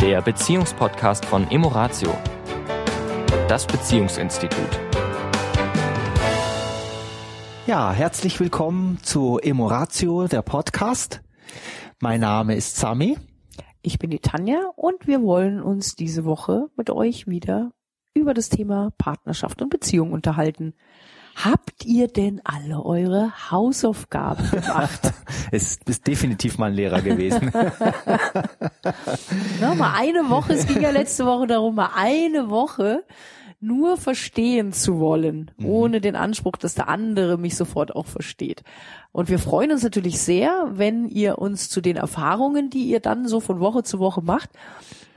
der Beziehungspodcast von Emoratio, das Beziehungsinstitut. Ja, herzlich willkommen zu Emoratio, der Podcast. Mein Name ist Sami. Ich bin die Tanja und wir wollen uns diese Woche mit euch wieder über das Thema Partnerschaft und Beziehung unterhalten. Habt ihr denn alle eure Hausaufgaben gemacht? es ist definitiv mal ein Lehrer gewesen. Na, mal eine Woche, es ging ja letzte Woche darum, mal eine Woche nur verstehen zu wollen, mhm. ohne den Anspruch, dass der andere mich sofort auch versteht. Und wir freuen uns natürlich sehr, wenn ihr uns zu den Erfahrungen, die ihr dann so von Woche zu Woche macht,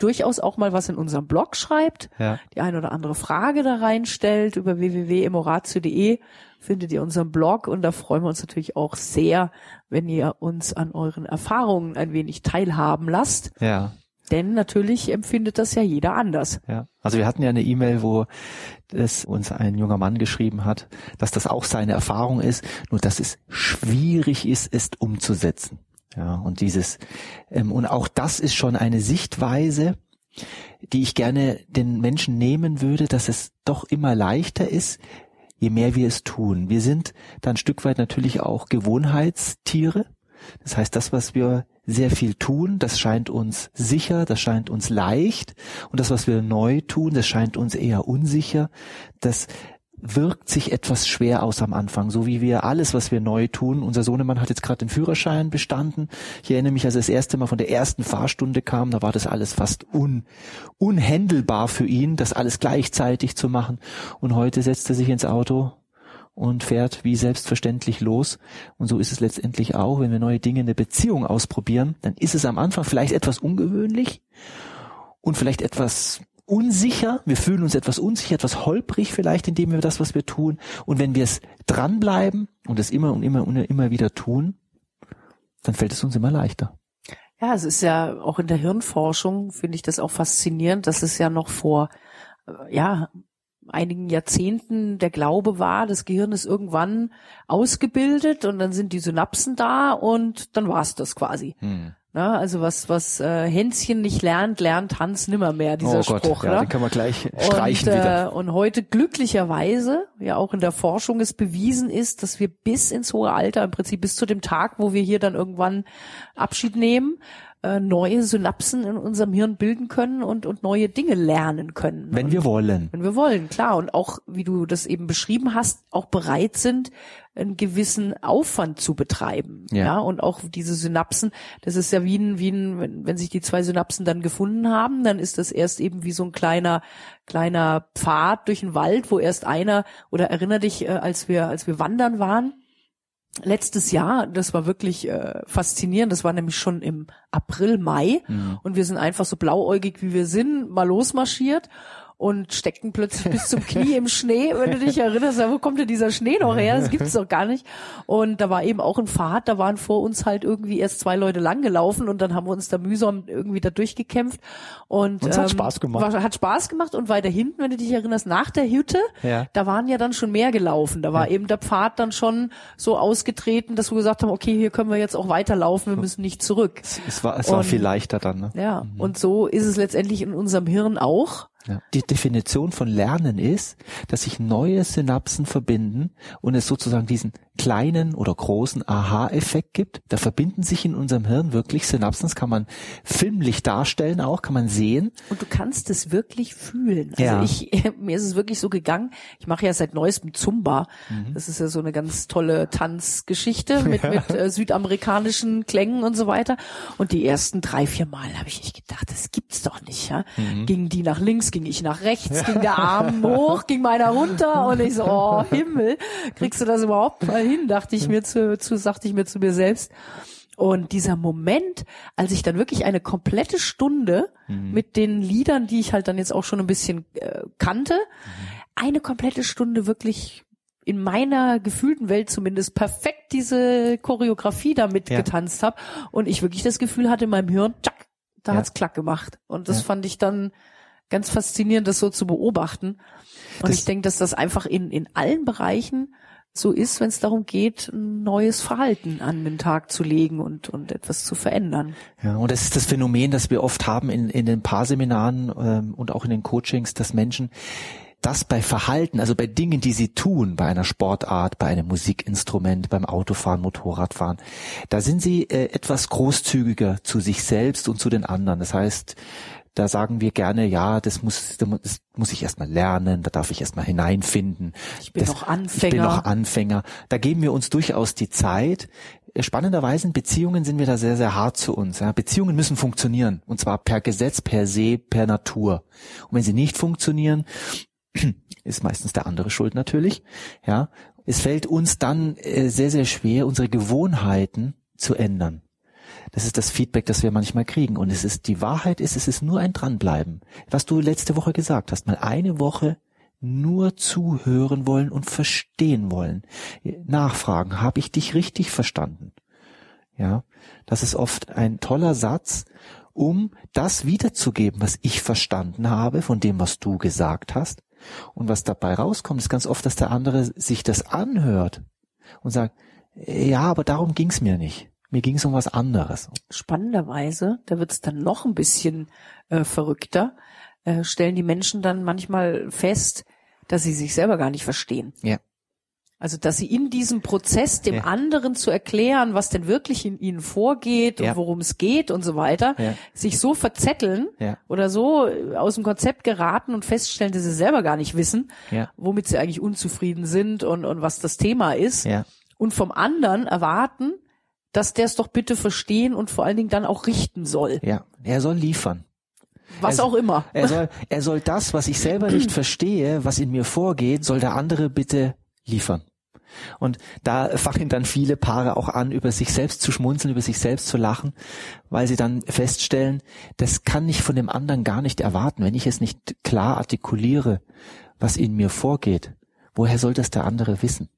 durchaus auch mal was in unserem Blog schreibt, ja. die eine oder andere Frage da reinstellt über www.emoratio.de findet ihr unseren Blog und da freuen wir uns natürlich auch sehr, wenn ihr uns an euren Erfahrungen ein wenig teilhaben lasst. Ja. Denn natürlich empfindet das ja jeder anders. Ja. Also wir hatten ja eine E-Mail, wo es uns ein junger Mann geschrieben hat, dass das auch seine Erfahrung ist, nur dass es schwierig ist, es umzusetzen. Ja, und dieses, ähm, und auch das ist schon eine Sichtweise, die ich gerne den Menschen nehmen würde, dass es doch immer leichter ist, je mehr wir es tun. Wir sind da ein Stück weit natürlich auch Gewohnheitstiere. Das heißt, das, was wir sehr viel tun, das scheint uns sicher, das scheint uns leicht. Und das, was wir neu tun, das scheint uns eher unsicher. Das wirkt sich etwas schwer aus am Anfang, so wie wir alles, was wir neu tun. Unser Sohnemann hat jetzt gerade den Führerschein bestanden. Ich erinnere mich, als er das erste Mal von der ersten Fahrstunde kam, da war das alles fast un, unhändelbar für ihn, das alles gleichzeitig zu machen. Und heute setzt er sich ins Auto und fährt wie selbstverständlich los. Und so ist es letztendlich auch, wenn wir neue Dinge in der Beziehung ausprobieren, dann ist es am Anfang vielleicht etwas ungewöhnlich und vielleicht etwas unsicher, wir fühlen uns etwas unsicher, etwas holprig vielleicht, indem wir das, was wir tun. Und wenn wir es dranbleiben und es immer und immer und immer wieder tun, dann fällt es uns immer leichter. Ja, es ist ja auch in der Hirnforschung, finde ich das auch faszinierend, dass es ja noch vor, äh, ja, einigen Jahrzehnten der Glaube war, das Gehirn ist irgendwann ausgebildet und dann sind die Synapsen da und dann war es das quasi. Hm. Na, also was, was äh, Hänschen nicht lernt, lernt Hans nimmermehr, dieser oh Gott, Spruch. Ja, ne? den kann man gleich streichen und, wieder. Äh, und heute glücklicherweise, ja auch in der Forschung es bewiesen ist, dass wir bis ins hohe Alter, im Prinzip bis zu dem Tag, wo wir hier dann irgendwann Abschied nehmen, äh, neue Synapsen in unserem Hirn bilden können und, und neue Dinge lernen können. Wenn und, wir wollen. Wenn wir wollen, klar. Und auch, wie du das eben beschrieben hast, auch bereit sind, einen gewissen Aufwand zu betreiben. Ja. ja. Und auch diese Synapsen, das ist ja wie ein, wie ein, wenn, wenn sich die zwei Synapsen dann gefunden haben, dann ist das erst eben wie so ein kleiner, kleiner Pfad durch den Wald, wo erst einer, oder erinner dich, äh, als wir, als wir wandern waren, letztes Jahr, das war wirklich äh, faszinierend, das war nämlich schon im April, Mai. Mhm. und wir sind einfach so blauäugig wie wir sind, mal losmarschiert und steckten plötzlich bis zum Knie im Schnee. Wenn du dich erinnerst, wo kommt denn dieser Schnee noch her? Das gibt's doch gar nicht. Und da war eben auch ein Pfad, da waren vor uns halt irgendwie erst zwei Leute langgelaufen und dann haben wir uns da mühsam irgendwie da durchgekämpft. Und, und ähm, hat Spaß gemacht. War, hat Spaß gemacht und weiter hinten, wenn du dich erinnerst, nach der Hütte, ja. da waren ja dann schon mehr gelaufen. Da war ja. eben der Pfad dann schon so ausgetreten, dass wir gesagt haben, okay, hier können wir jetzt auch weiterlaufen, wir müssen nicht zurück. Es war, es war und, viel leichter dann. Ne? Ja, mhm. und so ist es letztendlich in unserem Hirn auch. Ja. Die Definition von Lernen ist, dass sich neue Synapsen verbinden und es sozusagen diesen kleinen oder großen Aha-Effekt gibt. Da verbinden sich in unserem Hirn wirklich Synapsen. Das kann man filmlich darstellen auch, kann man sehen. Und du kannst es wirklich fühlen. Also ja. ich, mir ist es wirklich so gegangen. Ich mache ja seit neuestem Zumba. Mhm. Das ist ja so eine ganz tolle Tanzgeschichte mit, ja. mit äh, südamerikanischen Klängen und so weiter. Und die ersten drei, vier Mal habe ich nicht gedacht, das gibt's doch nicht. Ja? Mhm. Ging die nach links, ging ich nach rechts, ging der Arm hoch, ging meiner runter und ich so, oh Himmel, kriegst du das überhaupt mal hin, dachte ich mir zu, zu sagte ich mir zu mir selbst. Und dieser Moment, als ich dann wirklich eine komplette Stunde mhm. mit den Liedern, die ich halt dann jetzt auch schon ein bisschen äh, kannte, mhm. eine komplette Stunde wirklich in meiner gefühlten Welt zumindest perfekt diese Choreografie da mitgetanzt ja. habe und ich wirklich das Gefühl hatte in meinem Hirn, tschack, da ja. hat's klack gemacht. Und das ja. fand ich dann ganz faszinierend, das so zu beobachten. Und das ich denke, dass das einfach in, in allen Bereichen so ist, wenn es darum geht, ein neues Verhalten an den Tag zu legen und, und etwas zu verändern. Ja, und das ist das Phänomen, das wir oft haben in, in den Paarseminaren ähm, und auch in den Coachings, dass Menschen das bei Verhalten, also bei Dingen, die sie tun, bei einer Sportart, bei einem Musikinstrument, beim Autofahren, Motorradfahren, da sind sie äh, etwas großzügiger zu sich selbst und zu den anderen. Das heißt, da sagen wir gerne, ja, das muss, das muss ich erstmal lernen, da darf ich erstmal hineinfinden. Ich bin das, noch Anfänger. Ich bin noch Anfänger. Da geben wir uns durchaus die Zeit. Spannenderweise in Beziehungen sind wir da sehr, sehr hart zu uns. Ja. Beziehungen müssen funktionieren. Und zwar per Gesetz, per se, per Natur. Und wenn sie nicht funktionieren, ist meistens der andere schuld natürlich. Ja, es fällt uns dann äh, sehr sehr schwer, unsere Gewohnheiten zu ändern. Das ist das Feedback, das wir manchmal kriegen. Und es ist die Wahrheit ist, es ist nur ein dranbleiben. Was du letzte Woche gesagt hast, mal eine Woche nur zuhören wollen und verstehen wollen. Nachfragen, habe ich dich richtig verstanden? Ja, das ist oft ein toller Satz, um das wiederzugeben, was ich verstanden habe von dem, was du gesagt hast und was dabei rauskommt, ist ganz oft, dass der andere sich das anhört und sagt, ja, aber darum ging's mir nicht. Mir ging's um was anderes. Spannenderweise, da wird's dann noch ein bisschen äh, verrückter, äh, stellen die Menschen dann manchmal fest, dass sie sich selber gar nicht verstehen. Ja. Also, dass sie in diesem Prozess dem ja. anderen zu erklären, was denn wirklich in ihnen vorgeht ja. und worum es geht und so weiter, ja. sich so verzetteln oder so aus dem Konzept geraten und feststellen, dass sie selber gar nicht wissen, womit sie eigentlich unzufrieden sind und, und was das Thema ist. Und vom anderen erwarten, dass der es doch bitte verstehen und vor allen Dingen dann auch richten soll. Ja, er soll liefern. Was er, auch immer. Er soll, er soll das, was ich selber nicht verstehe, was in mir vorgeht, soll der andere bitte liefern. Und da fangen dann viele Paare auch an, über sich selbst zu schmunzeln, über sich selbst zu lachen, weil sie dann feststellen, das kann ich von dem anderen gar nicht erwarten, wenn ich es nicht klar artikuliere, was in mir vorgeht. Woher soll das der andere wissen?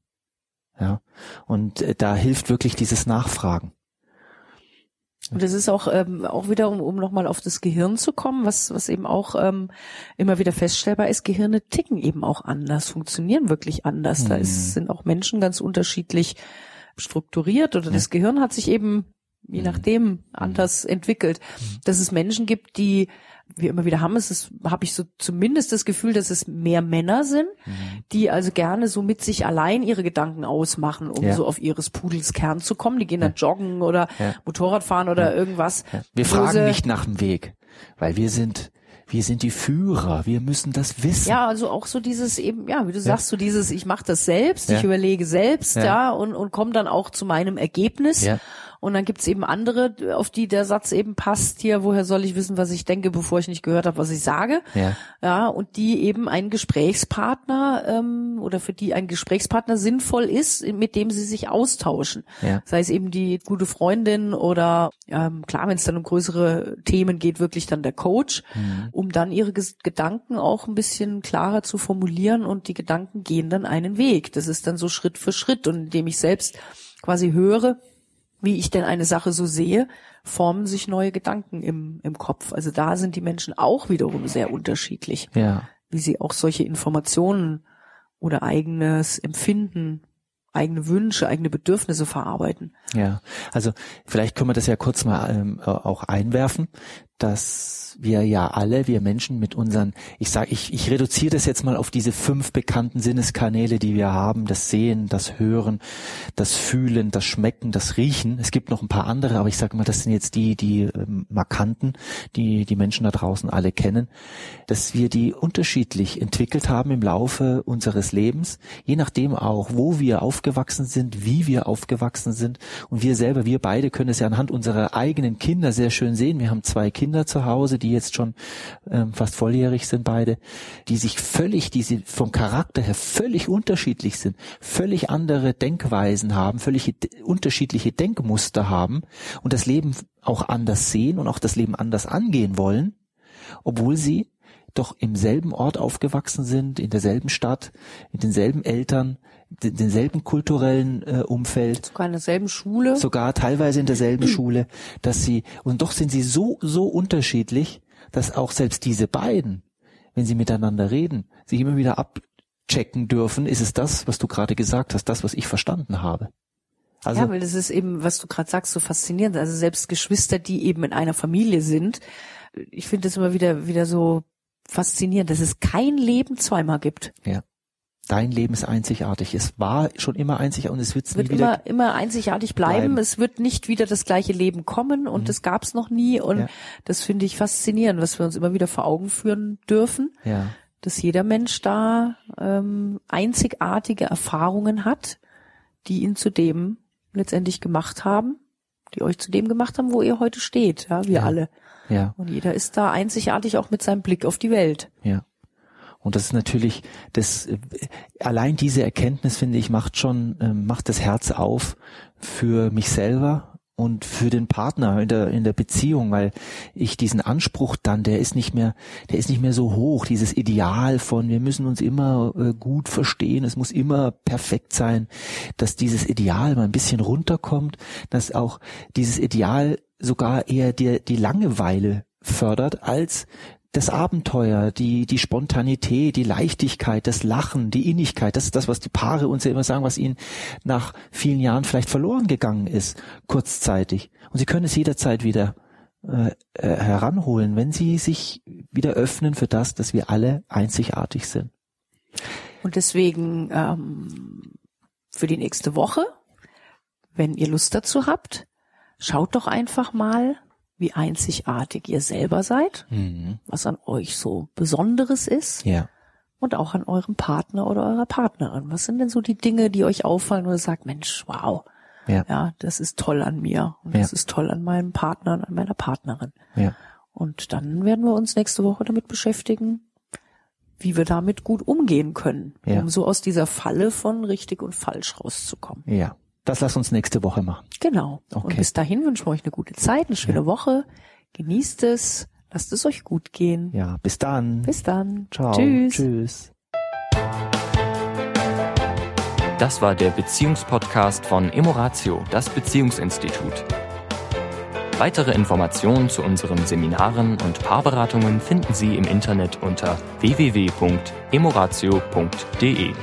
Ja. Und äh, da hilft wirklich dieses Nachfragen. Und das ist auch, ähm, auch wieder, um, um nochmal auf das Gehirn zu kommen, was, was eben auch ähm, immer wieder feststellbar ist, Gehirne ticken eben auch anders, funktionieren wirklich anders. Mhm. Da ist, sind auch Menschen ganz unterschiedlich strukturiert oder ja. das Gehirn hat sich eben je mhm. nachdem mhm. anders entwickelt. Dass es Menschen gibt, die wir immer wieder haben, es ist, habe ich so zumindest das Gefühl, dass es mehr Männer sind, mhm. die also gerne so mit sich allein ihre Gedanken ausmachen, um ja. so auf ihres Pudels Kern zu kommen. Die gehen dann joggen oder ja. Motorrad fahren oder ja. irgendwas. Wir fragen nicht nach dem Weg, weil wir sind wir sind die Führer, wir müssen das wissen. Ja, also auch so dieses eben, ja, wie du sagst, so dieses, ich mache das selbst, ich überlege selbst, ja, und, und komme dann auch zu meinem Ergebnis. Ja. Und dann gibt's eben andere, auf die der Satz eben passt hier, woher soll ich wissen, was ich denke, bevor ich nicht gehört habe, was ich sage. Ja. ja und die eben ein Gesprächspartner ähm, oder für die ein Gesprächspartner sinnvoll ist, mit dem sie sich austauschen. Ja. Sei es eben die gute Freundin oder ähm, klar, wenn es dann um größere Themen geht, wirklich dann der Coach, mhm. um dann ihre Ges Gedanken auch ein bisschen klarer zu formulieren und die Gedanken gehen dann einen Weg. Das ist dann so Schritt für Schritt und indem ich selbst quasi höre, wie ich denn eine Sache so sehe, formen sich neue Gedanken im, im Kopf. Also da sind die Menschen auch wiederum sehr unterschiedlich, ja. wie sie auch solche Informationen oder eigenes Empfinden, eigene Wünsche, eigene Bedürfnisse verarbeiten. Ja, also vielleicht können wir das ja kurz mal ähm, auch einwerfen, dass wir ja alle, wir Menschen mit unseren, ich sage, ich, ich reduziere das jetzt mal auf diese fünf bekannten Sinneskanäle, die wir haben, das Sehen, das Hören, das Fühlen, das Schmecken, das Riechen. Es gibt noch ein paar andere, aber ich sage mal, das sind jetzt die, die ähm, markanten, die die Menschen da draußen alle kennen, dass wir die unterschiedlich entwickelt haben im Laufe unseres Lebens, je nachdem auch, wo wir aufgewachsen sind, wie wir aufgewachsen sind und wir selber, wir beide können es ja anhand unserer eigenen Kinder sehr schön sehen. Wir haben zwei Kinder zu Hause, die jetzt schon ähm, fast volljährig sind beide, die sich völlig, die sie vom Charakter her völlig unterschiedlich sind, völlig andere Denkweisen haben, völlig unterschiedliche Denkmuster haben und das Leben auch anders sehen und auch das Leben anders angehen wollen, obwohl sie doch im selben Ort aufgewachsen sind, in derselben Stadt, mit denselben Eltern, denselben kulturellen äh, Umfeld. Sogar in derselben Schule. Sogar teilweise in derselben Schule, dass sie, und doch sind sie so, so unterschiedlich, dass auch selbst diese beiden, wenn sie miteinander reden, sich immer wieder ab, checken dürfen, ist es das, was du gerade gesagt hast, das, was ich verstanden habe. Also, ja, weil das ist eben, was du gerade sagst, so faszinierend. Also selbst Geschwister, die eben in einer Familie sind, ich finde das immer wieder wieder so faszinierend, dass es kein Leben zweimal gibt. Ja. Dein Leben ist einzigartig. Es war schon immer einzigartig und es wird, wird immer, immer einzigartig bleiben. bleiben. Es wird nicht wieder das gleiche Leben kommen und mhm. das gab es noch nie. Und ja. das finde ich faszinierend, was wir uns immer wieder vor Augen führen dürfen. Ja. Dass jeder Mensch da ähm, einzigartige Erfahrungen hat, die ihn zu dem letztendlich gemacht haben, die euch zu dem gemacht haben, wo ihr heute steht, ja, wir ja. alle. Ja. Und jeder ist da einzigartig auch mit seinem Blick auf die Welt. Ja. Und das ist natürlich, das allein diese Erkenntnis finde ich macht schon ähm, macht das Herz auf für mich selber und für den Partner in der in der Beziehung, weil ich diesen Anspruch dann, der ist nicht mehr, der ist nicht mehr so hoch, dieses Ideal von wir müssen uns immer äh, gut verstehen, es muss immer perfekt sein, dass dieses Ideal mal ein bisschen runterkommt, dass auch dieses Ideal sogar eher die, die Langeweile fördert als das Abenteuer, die, die Spontanität, die Leichtigkeit, das Lachen, die Innigkeit, das ist das, was die Paare uns ja immer sagen, was ihnen nach vielen Jahren vielleicht verloren gegangen ist, kurzzeitig. Und sie können es jederzeit wieder äh, äh, heranholen, wenn sie sich wieder öffnen für das, dass wir alle einzigartig sind. Und deswegen ähm, für die nächste Woche, wenn ihr Lust dazu habt, schaut doch einfach mal, wie einzigartig ihr selber seid, mhm. was an euch so Besonderes ist. Ja. Und auch an eurem Partner oder eurer Partnerin. Was sind denn so die Dinge, die euch auffallen, wo ihr sagt, Mensch, wow, ja, ja das ist toll an mir und ja. das ist toll an meinem Partner und an meiner Partnerin. Ja. Und dann werden wir uns nächste Woche damit beschäftigen, wie wir damit gut umgehen können, ja. um so aus dieser Falle von richtig und falsch rauszukommen. Ja. Das lass uns nächste Woche machen. Genau. Okay. Und bis dahin wünschen wir euch eine gute Zeit, eine schöne ja. Woche. Genießt es. Lasst es euch gut gehen. Ja, bis dann. Bis dann. Ciao. Tschüss. Tschüss. Das war der Beziehungspodcast von Emoratio, das Beziehungsinstitut. Weitere Informationen zu unseren Seminaren und Paarberatungen finden Sie im Internet unter www.emoratio.de.